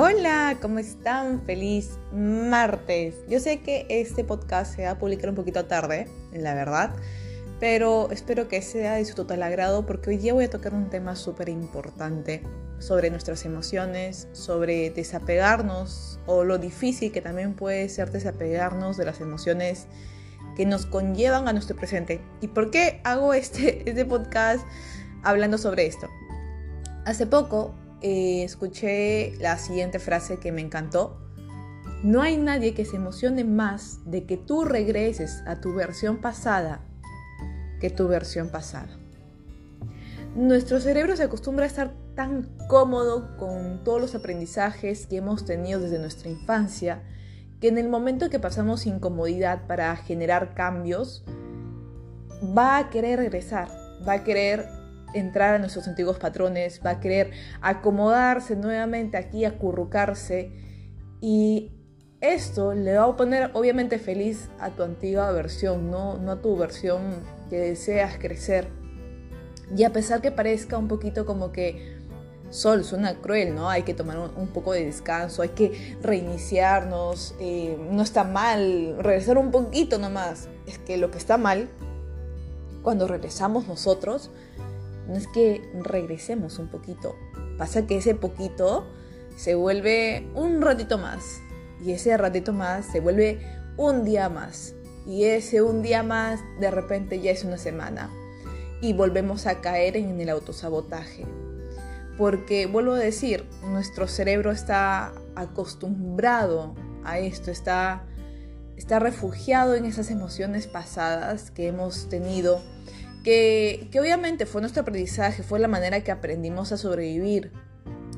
Hola, ¿cómo están? Feliz martes. Yo sé que este podcast se va a publicar un poquito tarde, la verdad, pero espero que sea de su total agrado porque hoy día voy a tocar un tema súper importante sobre nuestras emociones, sobre desapegarnos o lo difícil que también puede ser desapegarnos de las emociones que nos conllevan a nuestro presente. ¿Y por qué hago este, este podcast hablando sobre esto? Hace poco eh, escuché la siguiente frase que me encantó. No hay nadie que se emocione más de que tú regreses a tu versión pasada que tu versión pasada. Nuestro cerebro se acostumbra a estar tan cómodo con todos los aprendizajes que hemos tenido desde nuestra infancia que en el momento que pasamos incomodidad para generar cambios, va a querer regresar, va a querer entrar a nuestros antiguos patrones, va a querer acomodarse nuevamente aquí, acurrucarse y esto le va a poner obviamente feliz a tu antigua versión, no, no a tu versión que deseas crecer. Y a pesar que parezca un poquito como que Sol suena cruel, ¿no? Hay que tomar un, poco de descanso, hay que reiniciarnos, eh, no está mal, regresar un poquito nomás. Es que lo que está mal, cuando regresamos nosotros, no es que regresemos un poquito, pasa que ese poquito se vuelve un ratito más y ese ratito más se vuelve un día más y ese un día más de repente ya es una semana y volvemos a caer en el autosabotaje. Porque vuelvo a decir, nuestro cerebro está acostumbrado a esto, está, está refugiado en esas emociones pasadas que hemos tenido, que, obviamente fue nuestro aprendizaje, fue la manera que aprendimos a sobrevivir.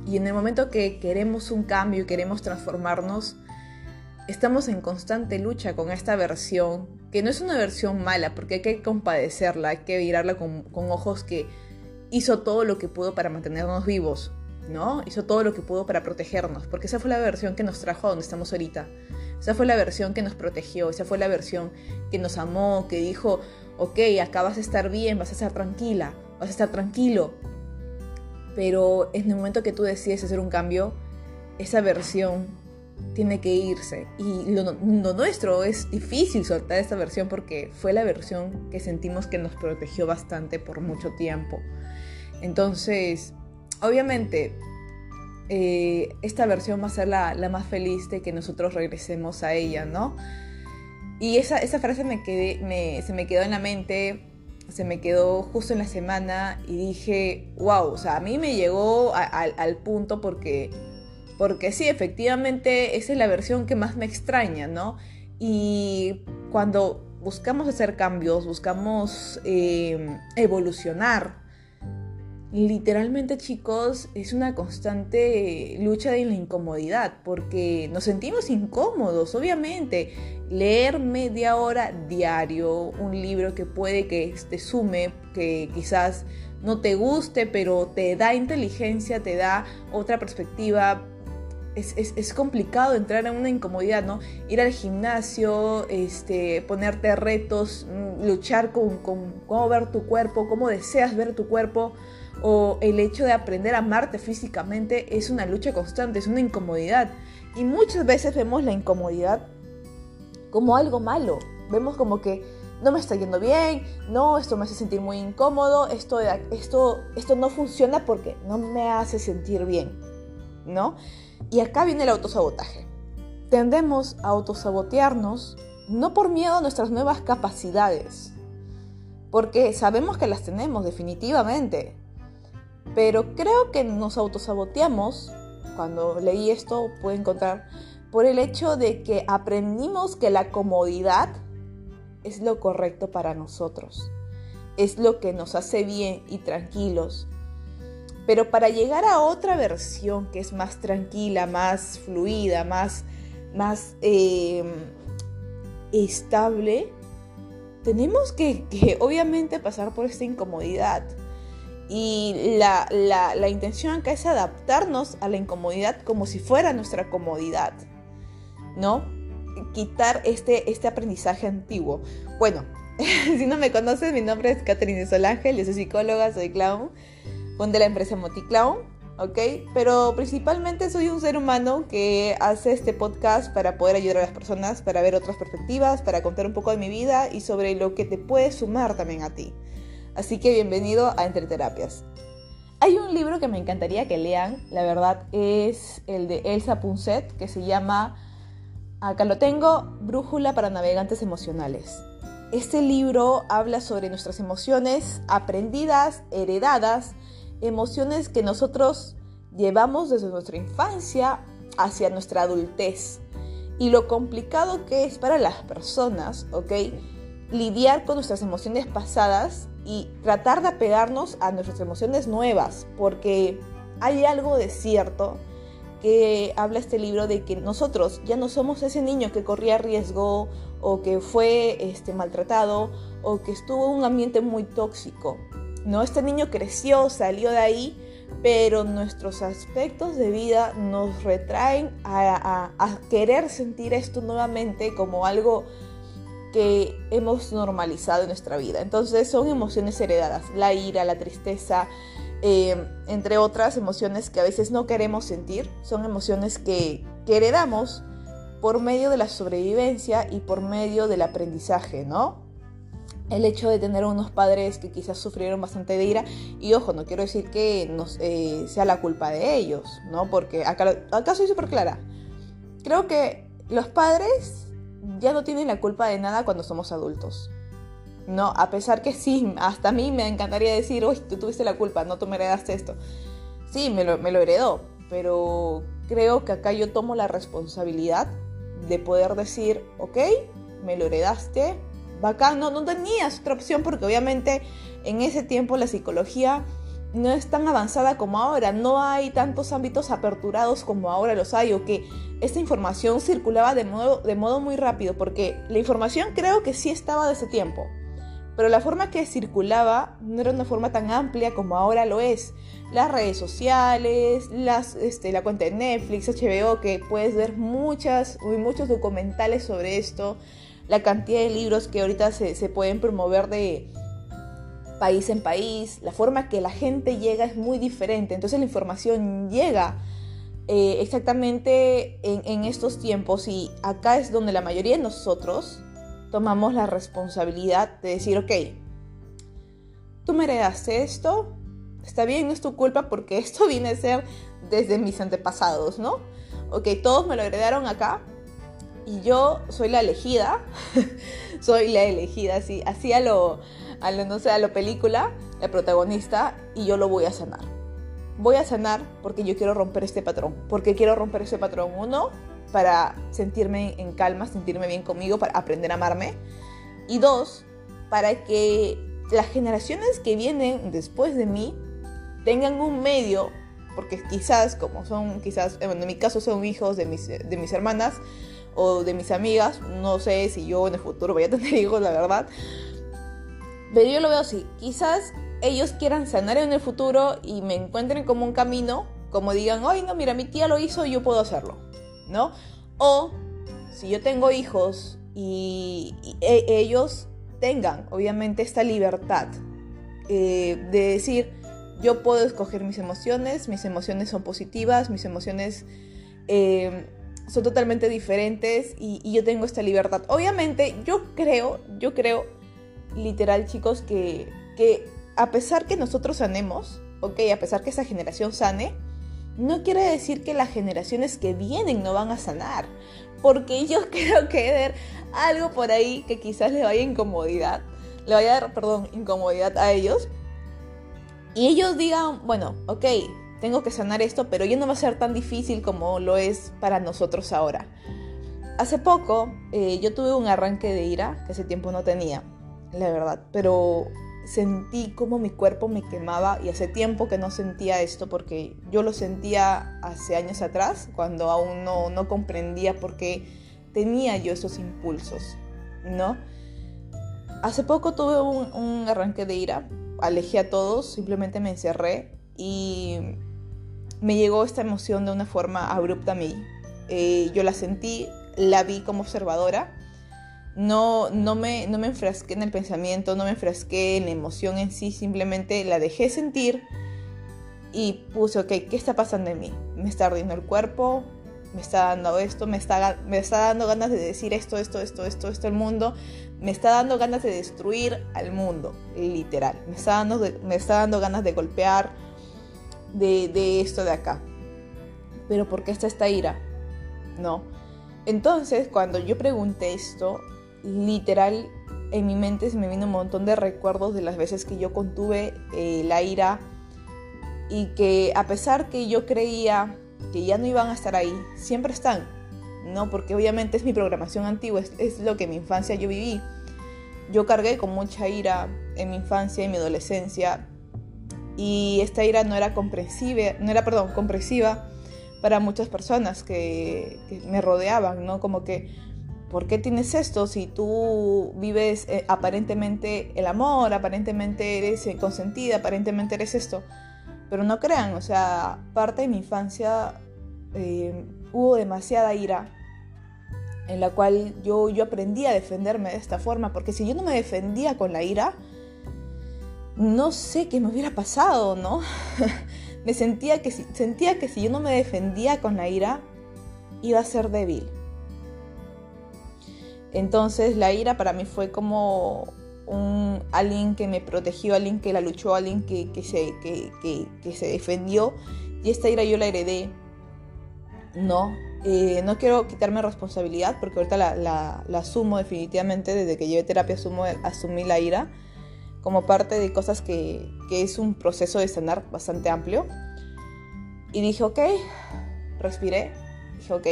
Y en el momento que queremos un cambio y queremos transformarnos, estamos en constante lucha con esta versión, que no es una versión mala, porque hay que compadecerla, hay que mirarla con, ojos que hizo todo lo que pudo para mantenernos vivos, ¿no? Hizo todo lo que pudo para protegernos, porque esa fue la versión que nos trajo a donde estamos ahorita. Esa fue la versión que nos protegió, esa fue la versión que nos amó, que dijo, ok, acá vas a estar bien, vas a estar tranquila, vas a estar tranquilo. Pero en el momento que tú decides hacer un cambio, esa versión tiene que irse. Y lo, nuestro es difícil soltar esta versión porque fue la versión que sentimos que nos protegió bastante por mucho tiempo. Entonces, obviamente, eh, esta versión va a ser la, más feliz de que nosotros regresemos a ella, ¿no? Y esa, esa frase me quedé, se me quedó en la mente, se me quedó justo en la semana y dije, wow, o sea, a mí me llegó al punto porque porque sí, efectivamente, esa es la versión que más me extraña, ¿no? Y cuando buscamos hacer cambios, buscamos eh, evolucionar, literalmente chicos, es una constante lucha de la incomodidad, porque nos sentimos incómodos, obviamente. Leer media hora diario, un libro que puede que te sume, que quizás no te guste, pero te da inteligencia, te da otra perspectiva, es, complicado entrar en una incomodidad, ¿no? Ir al gimnasio, este, ponerte retos, mm, luchar con, cómo ver tu cuerpo, cómo deseas ver tu cuerpo, o el hecho de aprender a amarte físicamente es una lucha constante, es una incomodidad. Y muchas veces vemos la incomodidad como algo malo. Vemos como que no me está yendo bien, no, esto me hace sentir muy incómodo, esto, esto, esto no funciona porque no me hace sentir bien, ¿no? Y acá viene el autosabotaje. Tendemos a autosabotearnos no por miedo a nuestras nuevas capacidades, porque sabemos que las tenemos definitivamente, pero creo que nos autosaboteamos, cuando leí esto pude encontrar, por el hecho de que aprendimos que la comodidad es lo correcto para nosotros, es lo que nos hace bien y tranquilos, pero para llegar a otra versión que es más tranquila, más fluida, más, más em, estable, tenemos que, obviamente pasar por esta incomodidad. Y la, la, intención acá es adaptarnos a la incomodidad como si fuera nuestra comodidad, ¿no? Quitar este, este aprendizaje antiguo. Bueno, si no me conoces, mi nombre es Catherine Solángel, yo soy psicóloga, soy clown de la empresa Moticlown. ¿ok? Pero principalmente soy un ser humano que hace este podcast para poder ayudar a las personas, para ver otras perspectivas, para contar un poco de mi vida y sobre lo que te puede sumar también a ti. Así que bienvenido a Entre Terapias. Hay un libro que me encantaría que lean, la verdad es el de Elsa Punset, que se llama, acá lo tengo, Brújula para Navegantes Emocionales. Este libro habla sobre nuestras emociones aprendidas, heredadas, emociones que nosotros llevamos desde nuestra infancia hacia nuestra adultez y lo complicado que es para las personas, ¿ok? Lidiar con nuestras emociones pasadas y tratar de apegarnos a nuestras emociones nuevas, porque hay algo de cierto que habla este libro de que nosotros ya no somos ese niño que corría riesgo o que fue este, maltratado o que estuvo en un ambiente muy tóxico. ¿no? Este niño creció, salió de ahí, pero nuestros aspectos de vida nos retraen a, querer sentir esto nuevamente como algo que hemos normalizado en nuestra vida. Entonces son emociones heredadas, la ira, la tristeza, eh, entre otras emociones que a veces no queremos sentir, son emociones que, heredamos por medio de la sobrevivencia y por medio del aprendizaje, ¿no? el hecho de tener unos padres que quizás sufrieron bastante de ira. Y ojo, no quiero decir que eh, sea la culpa de ellos, ¿no? Porque acá, acá soy súper clara. Creo que los padres ya no tienen la culpa de nada cuando somos adultos. No, a pesar que sí, hasta a mí me encantaría decir, uy, tú tuviste la culpa, no tú me heredaste esto. Sí, me lo, me lo heredó, pero creo que acá yo tomo la responsabilidad de poder decir, ok, me lo heredaste, bacán, no, no tenías otra opción porque obviamente en ese tiempo la psicología no es tan avanzada como ahora, no hay tantos ámbitos aperturados como ahora los hay, o que esta información circulaba de modo, de modo muy rápido, porque la información creo que sí estaba de ese tiempo, pero la forma que circulaba no era una forma tan amplia como ahora lo es. Las redes sociales, las, este, la cuenta de Netflix, HBO, que puedes ver muchas, muchos documentales sobre esto, la cantidad de libros que ahorita se, pueden promover de país en país, la forma que la gente llega es muy diferente, entonces la información llega eh, exactamente en, estos tiempos y acá es donde la mayoría de nosotros tomamos la responsabilidad de decir, ok, tú me heredaste esto, está bien, no es tu culpa porque esto viene a ser desde mis antepasados, ¿no? Ok, todos me lo heredaron acá, y yo soy la elegida, soy la elegida, así, así a lo, a lo, no sé, a lo película, la protagonista, y yo lo voy a sanar. Voy a sanar porque yo quiero romper este patrón, porque quiero romper ese patrón. Uno, para sentirme en calma, sentirme bien conmigo, para aprender a amarme. Y dos, para que las generaciones que vienen después de mí tengan un medio, porque quizás, como son, quizás, en mi caso son hijos de mis, de mis hermanas, o de mis amigas. No sé si yo en el futuro voy a tener hijos, la verdad. Pero yo lo veo así. Quizás ellos quieran sanar en el futuro y me encuentren como un camino, como digan, ay, no, mira, mi tía lo hizo, yo puedo hacerlo, ¿no? O si yo tengo hijos y, e, ellos tengan, obviamente, esta libertad eh, de decir, yo puedo escoger mis emociones, mis emociones son positivas, mis emociones eh, son totalmente diferentes y, yo tengo esta libertad. Obviamente, yo creo, yo creo, literal, chicos, que, que a pesar que nosotros sanemos, ok, a pesar que esa generación sane, no quiere decir que las generaciones que vienen no van a sanar. Porque yo creo que ver algo por ahí que quizás le vaya incomodidad, le vaya a dar, perdón, incomodidad a ellos. Y ellos digan, bueno, ok, tengo que sanar esto, pero ya no va a ser tan difícil como lo es para nosotros ahora. Hace poco eh, yo tuve un arranque de ira que hace tiempo no tenía, la verdad, pero sentí como mi cuerpo me quemaba y hace tiempo que no sentía esto porque yo lo sentía hace años atrás, cuando aún no, no comprendía por qué tenía yo esos impulsos, ¿no? Hace poco tuve un, un arranque de ira, alejé a todos, simplemente me encerré y me llegó esta emoción de una forma abrupta a mí. Eh, yo la sentí, la vi como observadora. No, no, me, no me enfrasqué en el pensamiento, no me enfrasqué en la emoción en sí, simplemente la dejé sentir y puse, ok, ¿qué está pasando en mí? Me está ardiendo el cuerpo, me está dando esto, me está, me está dando ganas de decir esto, esto, esto, esto, esto al mundo, me está dando ganas de destruir al mundo, literal. Me está dando, me está dando ganas de golpear de, de esto de acá. Pero ¿por qué está esta ira? ¿No? Entonces, cuando yo pregunté esto, literal, en mi mente se me vino un montón de recuerdos de las veces que yo contuve eh, la ira y que a pesar que yo creía que ya no iban a estar ahí, siempre están, ¿no? Porque obviamente es mi programación antigua, es, lo que en mi infancia yo viví. Yo cargué con mucha ira en mi infancia y mi adolescencia y esta ira no era comprensiva, no era, perdón, comprensiva para muchas personas que, me rodeaban, ¿no? Como que, ¿por qué tienes esto si tú vives eh, aparentemente el amor, aparentemente eres eh, consentida, aparentemente eres esto? Pero no crean, o sea, parte de mi infancia eh, hubo demasiada ira en la cual yo, yo aprendí a defenderme de esta forma, porque si yo no me defendía con la ira, no sé qué me hubiera pasado, ¿no? me sentía que, sentía que si yo no me defendía con la ira, iba a ser débil. Entonces la ira para mí fue como un, alguien que me protegió, alguien que la luchó, alguien que, que se, que, que, se defendió. Y esta ira yo la heredé. No, eh, no quiero quitarme responsabilidad porque ahorita la, la, la, asumo definitivamente. Desde que llevé terapia asumo, asumí la ira como parte de cosas que, que es un proceso de sanar bastante amplio. Y dije, ok, respiré. Dije, ok,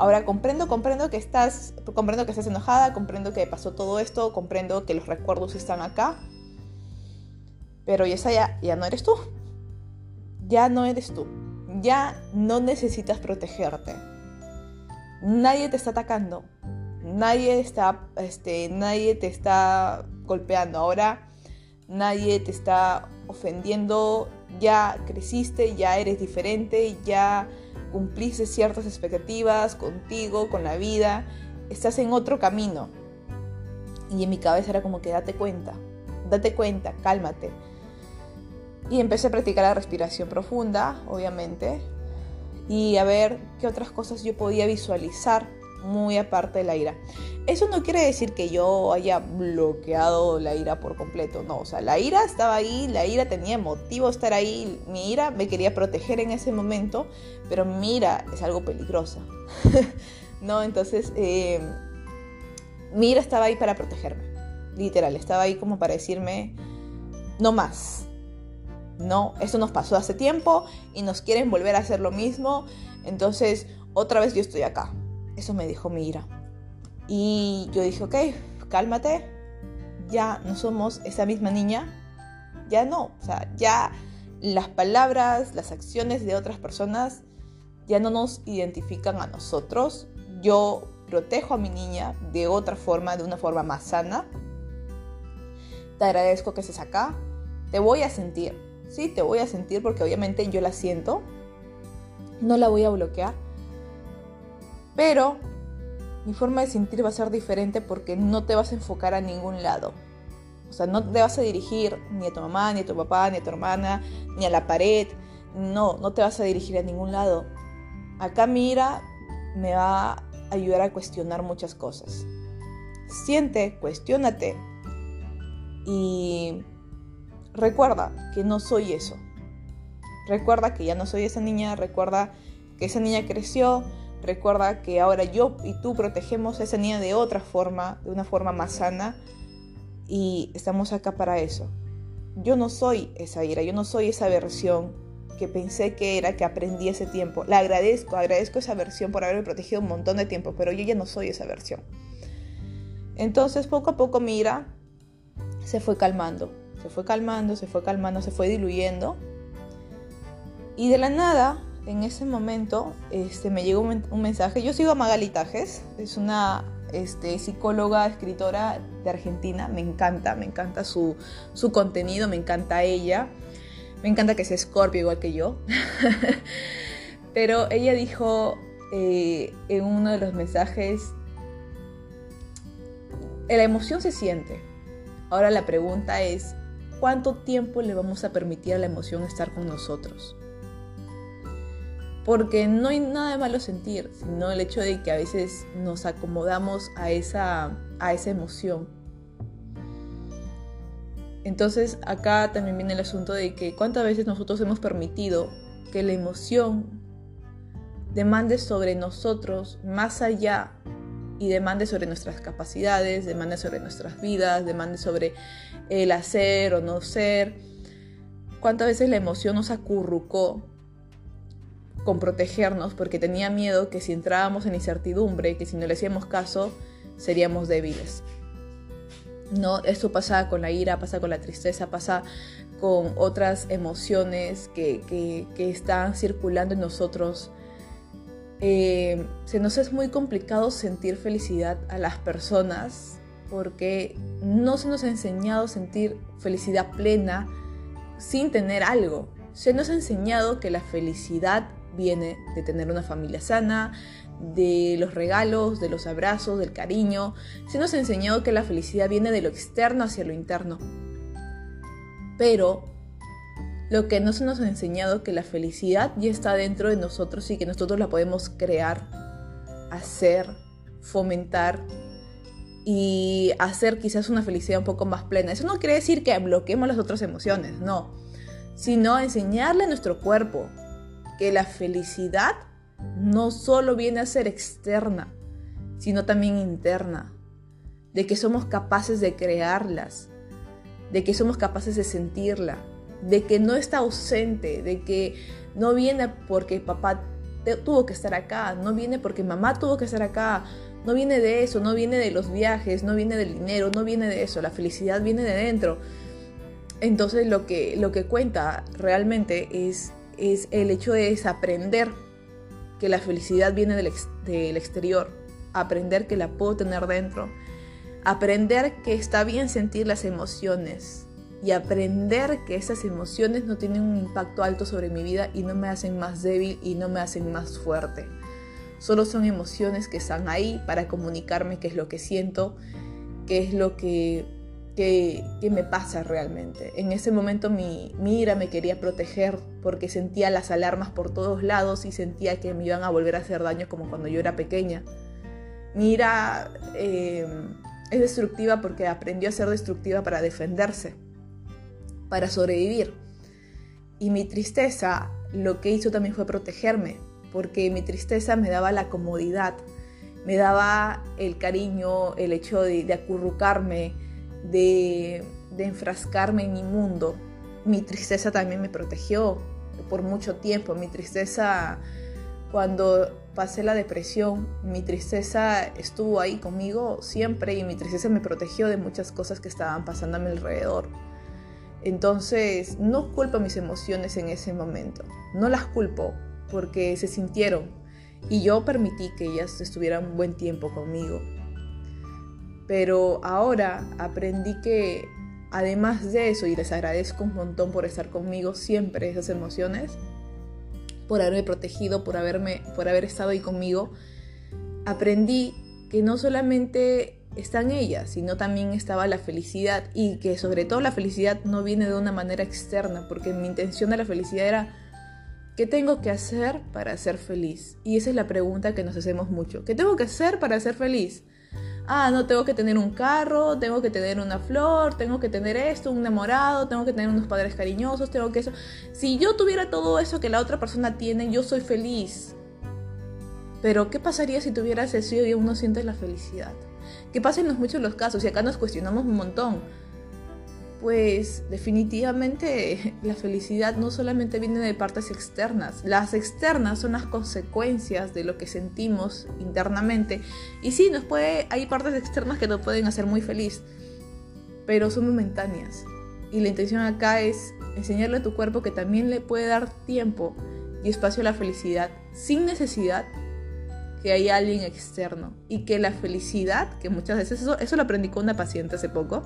Ahora comprendo, comprendo que estás, comprendo que estás enojada, comprendo que pasó todo esto, comprendo que los recuerdos están acá. Pero esa ya, ya no eres tú. Ya no eres tú. Ya no necesitas protegerte. Nadie te está atacando. Nadie está, este, nadie te está golpeando. Ahora nadie te está ofendiendo. Ya creciste, ya eres diferente, ya cumpliste ciertas expectativas contigo, con la vida, estás en otro camino. Y en mi cabeza era como que date cuenta, date cuenta, cálmate. Y empecé a practicar la respiración profunda, obviamente, y a ver qué otras cosas yo podía visualizar muy aparte de la ira. Eso no quiere decir que yo haya bloqueado la ira por completo, no, o sea, la ira estaba ahí, la ira tenía motivo de estar ahí, mi ira me quería proteger en ese momento, pero mi ira es algo peligrosa, ¿no? Entonces, eh, mi ira estaba ahí para protegerme, literal, estaba ahí como para decirme, no más, no, esto nos pasó hace tiempo y nos quieren volver a hacer lo mismo, entonces otra vez yo estoy acá. Eso me dijo mi ira. Y yo dije, ok, cálmate, ya no somos esa misma niña, ya no, o sea, ya las palabras, las acciones de otras personas ya no nos identifican a nosotros. Yo protejo a mi niña de otra forma, de una forma más sana. Te agradezco que estés acá. Te voy a sentir. Sí, te voy a sentir porque obviamente yo la siento. No la voy a bloquear. Pero mi forma de sentir va a ser diferente porque no te vas a enfocar a ningún lado. O sea, no te vas a dirigir ni a tu mamá, ni a tu papá, ni a tu hermana, ni a la pared. No, no te vas a dirigir a ningún lado. Acá mira, me va a ayudar a cuestionar muchas cosas. Siente, cuestiónate y recuerda que no soy eso. Recuerda que ya no soy esa niña, recuerda que esa niña creció, Recuerda que ahora yo y tú protegemos a esa niña de otra forma, de una forma más sana, y estamos acá para eso. Yo no soy esa ira, yo no soy esa versión que pensé que era, que aprendí ese tiempo. La agradezco, agradezco esa versión por haberme protegido un montón de tiempo, pero yo ya no soy esa versión. Entonces poco a poco mi ira se fue calmando, se fue calmando, se fue calmando, se fue diluyendo. Y de la nada en ese momento este, me llegó un, mensaje. Yo sigo a Magali Tajes, es una este, psicóloga, escritora de Argentina. Me encanta, me encanta su, contenido, me encanta ella. Me encanta que sea Scorpio igual que yo. Pero ella dijo eh, en uno de los mensajes, la emoción se siente. Ahora la pregunta es, cuánto tiempo le vamos a permitir a la emoción estar con nosotros. Porque no hay nada de malo sentir, sino el hecho de que a veces nos acomodamos a esa, a esa emoción. Entonces acá también viene el asunto de que cuántas veces nosotros hemos permitido que la emoción demande sobre nosotros más allá y demande sobre nuestras capacidades, demande sobre nuestras vidas, demande sobre el hacer o no ser. ¿Cuántas veces la emoción nos acurrucó protegernos porque tenía miedo que si entrábamos en incertidumbre, que si no le hacíamos caso, seríamos débiles? No, esto pasa con la ira, pasa con la tristeza, pasa con otras emociones que, que están circulando en nosotros eh, se nos es muy complicado sentir felicidad a las personas porque no se nos ha enseñado sentir felicidad plena sin tener algo. Se nos ha enseñado que la felicidad viene de tener una familia sana, de los regalos, de los abrazos, del cariño. Se nos ha enseñado que la felicidad viene de lo externo hacia lo interno. Pero lo que no se nos ha enseñado que la felicidad ya está dentro de nosotros y que nosotros la podemos crear, hacer, fomentar y hacer quizás una felicidad un poco más plena. Eso no quiere decir que bloqueemos las otras emociones, no, sino enseñarle a nuestro cuerpo que la felicidad no solo viene a ser externa, sino también interna, de que somos capaces de crearlas, de que somos capaces de sentirla, de que no está ausente, de que no viene porque papá tuvo que estar acá, no viene porque mamá tuvo que estar acá, no viene de eso, no viene de los viajes, no viene del dinero, no viene de eso, la felicidad viene de dentro. Entonces lo que, lo que cuenta realmente es, es el hecho de desaprender que la felicidad viene del, del exterior, aprender que la puedo tener dentro, aprender que está bien sentir las emociones, y aprender que esas emociones no tienen un impacto alto sobre mi vida y no me hacen más débil y no me hacen más fuerte. Solo son emociones que están ahí para comunicarme qué es lo que siento, qué es lo que, que, me pasa realmente. En ese momento mi, ira me quería proteger porque sentía las alarmas por todos lados y sentía que me iban a volver a hacer daño como cuando yo era pequeña. Mi ira eh, es destructiva porque aprendió a ser destructiva para defenderse para sobrevivir. Y mi tristeza lo que hizo también fue protegerme, porque mi tristeza me daba la comodidad, me daba el cariño, el hecho de, acurrucarme, de, enfrascarme en mi mundo. Mi tristeza también me protegió por mucho tiempo. Mi tristeza, cuando pasé la depresión, mi tristeza estuvo ahí conmigo siempre y mi tristeza me protegió de muchas cosas que estaban pasando a mi alrededor. Entonces, no culpo mis emociones en ese momento. No las culpo porque se sintieron y yo permití que ellas estuvieran un buen tiempo conmigo. Pero ahora aprendí que además de eso, y les agradezco un montón por estar conmigo siempre esas emociones, por haberme protegido, por, haberme, por haber estado ahí conmigo, aprendí que no solamente están ellas, sino también estaba la felicidad y que sobre todo la felicidad no viene de una manera externa, porque mi intención de la felicidad era, ¿qué tengo que hacer para ser feliz? Y esa es la pregunta que nos hacemos mucho. ¿Qué tengo que hacer para ser feliz? Ah, no, tengo que tener un carro, tengo que tener una flor, tengo que tener esto, un enamorado, tengo que tener unos padres cariñosos, tengo que eso. Si yo tuviera todo eso que la otra persona tiene, yo soy feliz. Pero, ¿qué pasaría si tuvieras eso y uno siente la felicidad? ¿Qué pasa en muchos los casos y acá nos cuestionamos un montón. Pues definitivamente la felicidad no solamente viene de partes externas, las externas son las consecuencias de lo que sentimos internamente. Y sí, nos puede, hay partes externas que nos pueden hacer muy feliz, pero son momentáneas. Y la intención acá es enseñarle a tu cuerpo que también le puede dar tiempo y espacio a la felicidad sin necesidad que hay alguien externo. Y que la felicidad, que muchas veces eso, eso lo aprendí con una paciente hace poco,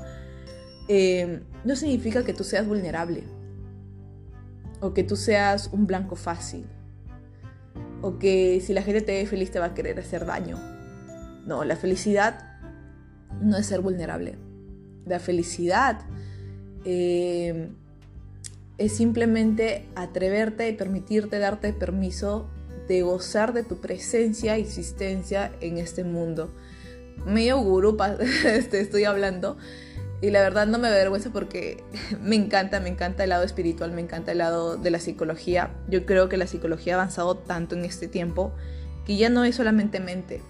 eh, no significa que tú seas vulnerable o que tú seas un blanco fácil o que si la gente te ve feliz te va a querer hacer daño. No, la felicidad no es ser vulnerable. La felicidad eh, es simplemente atreverte y permitirte darte permiso de gozar de tu presencia y existencia en este mundo. Medio gurú este, estoy hablando y la verdad no me avergüenza porque me encanta, me encanta el lado espiritual, me encanta el lado de la psicología. Yo creo que la psicología ha avanzado tanto en este tiempo que ya no es solamente mente,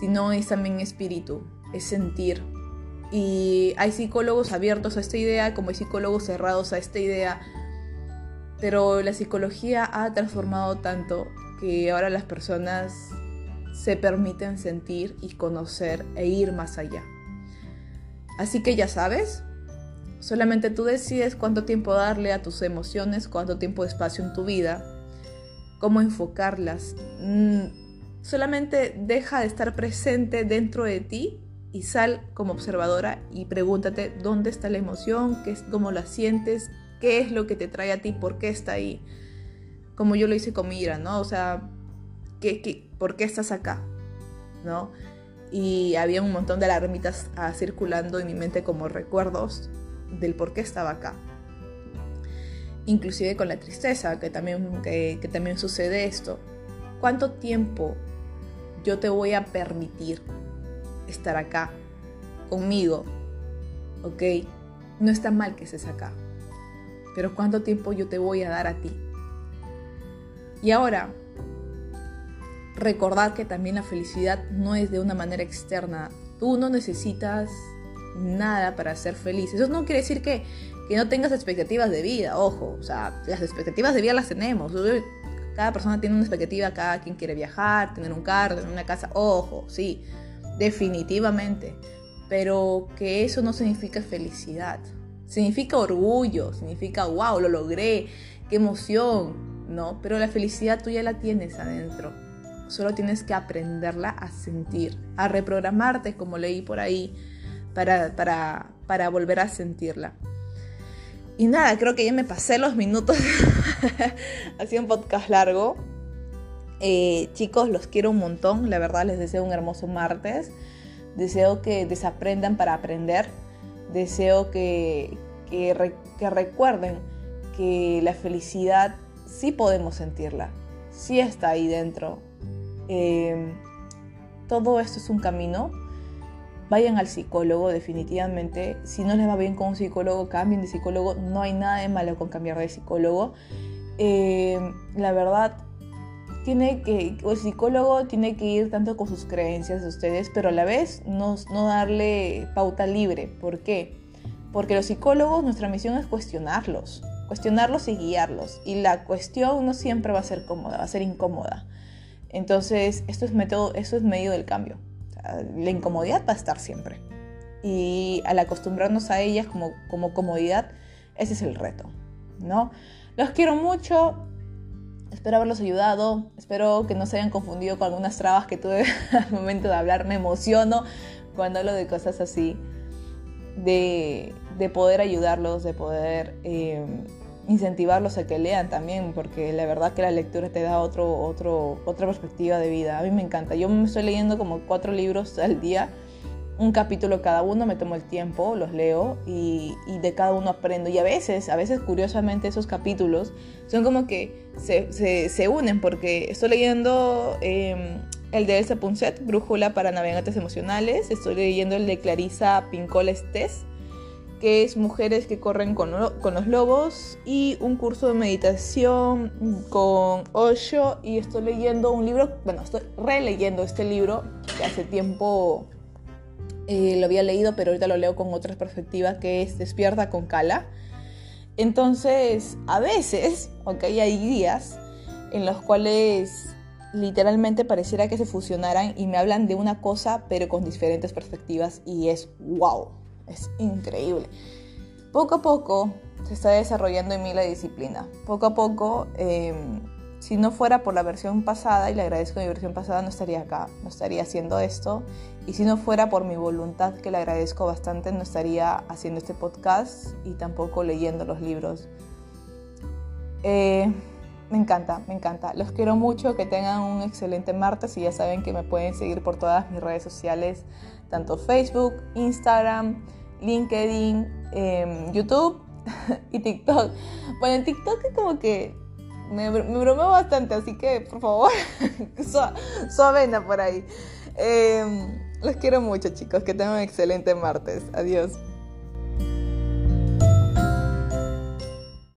sino es también espíritu, es sentir. Y hay psicólogos abiertos a esta idea como hay psicólogos cerrados a esta idea pero la psicología ha transformado tanto que ahora las personas se permiten sentir y conocer e ir más allá. Así que ya sabes, solamente tú decides cuánto tiempo darle a tus emociones, cuánto tiempo de espacio en tu vida, cómo enfocarlas. Mm, solamente deja de estar presente dentro de ti y sal como observadora y pregúntate dónde está la emoción, qué, cómo la sientes, qué es lo que te trae a ti, por qué está ahí. Como yo lo hice con Mira, ¿no? O sea, ¿qué, por qué estás acá? ¿No? Y había un montón de alarmitas ah, circulando en mi mente como recuerdos del por qué estaba acá. Inclusive con la tristeza, que también, que, también sucede esto. ¿Cuánto tiempo yo te voy a permitir estar acá conmigo? ¿Ok? No está mal que estés acá pero ¿cuánto tiempo yo te voy a dar a ti? Y ahora, recordar que también la felicidad no es de una manera externa. Tú no necesitas nada para ser feliz. Eso no quiere decir que, que no tengas expectativas de vida, ojo. O sea, las expectativas de vida las tenemos. Cada persona tiene una expectativa, cada quien quiere viajar, tener un carro, tener una casa. Ojo, sí, definitivamente. Pero que eso no significa felicidad. Significa orgullo, significa, wow, lo logré, qué emoción, ¿no? Pero la felicidad tú ya la tienes adentro. Solo tienes que aprenderla a sentir, a reprogramarte, como leí por ahí, para, para, para volver a sentirla. Y nada, creo que ya me pasé los minutos. Hacía un podcast largo. Eh, chicos, los quiero un montón. La verdad, les deseo un hermoso martes. Deseo que desaprendan para aprender deseo que, que, recuerden que la felicidad sí podemos sentirla, sí está ahí dentro. Em, todo esto es un camino. Vayan al psicólogo definitivamente. Si no les va bien con un psicólogo, cambien de psicólogo. No hay nada de malo con cambiar de psicólogo. Em, la verdad, tiene que, el psicólogo tiene que ir tanto con sus creencias de ustedes, pero a la vez no, no darle pauta libre. ¿Por qué? Porque los psicólogos, nuestra misión es cuestionarlos, cuestionarlos y guiarlos. Y la cuestión no siempre va a ser cómoda, va a ser incómoda. Entonces, esto es, método, esto es medio del cambio. la incomodidad va a estar siempre. Y al acostumbrarnos a ellas como, como comodidad, ese es el reto, ¿no? Los quiero mucho, Espero haberlos ayudado, espero que no se hayan confundido con algunas trabas que tuve al momento de hablar. Me emociono cuando hablo de cosas así, de, poder ayudarlos, de poder eh, incentivarlos a que lean también, porque la verdad que la lectura te da otro, otro, otra perspectiva de vida. A mí me encanta. Yo me estoy leyendo como cuatro libros al día un capítulo cada uno, me tomo el tiempo, los leo y, de cada uno aprendo. Y a veces, a veces curiosamente esos capítulos son como que se, unen porque estoy leyendo em, el de Elsa Punset, Brújula para Navegantes Emocionales, estoy leyendo el de Clarisa Pincola Estés, que es Mujeres que corren con, los lobos, y un curso de meditación con Osho, y estoy leyendo un libro, bueno, estoy releyendo este libro que hace tiempo eh, lo había leído, pero ahorita lo leo con otra perspectiva, que es Despierta con Cala. Entonces, a veces, ok, hay días en los cuales literalmente pareciera que se fusionaran y me hablan de una cosa, pero con diferentes perspectivas, y es wow, es increíble. Poco a poco se está desarrollando en mí la disciplina. Poco a poco em, si no fuera por la versión pasada, y le agradezco mi versión pasada, no estaría acá, no estaría haciendo esto. Y si no fuera por mi voluntad, que le agradezco bastante, no estaría haciendo este podcast y tampoco leyendo los libros. Eh, me encanta, me encanta. Los quiero mucho, que tengan un excelente martes y ya saben que me pueden seguir por todas mis redes sociales, tanto Facebook, Instagram, LinkedIn, em, YouTube y TikTok. Bueno, en TikTok es como que me, me bromeo bastante, así que por favor, suavena por ahí. Eh, los quiero mucho, chicos. Que tengan un excelente martes. Adiós.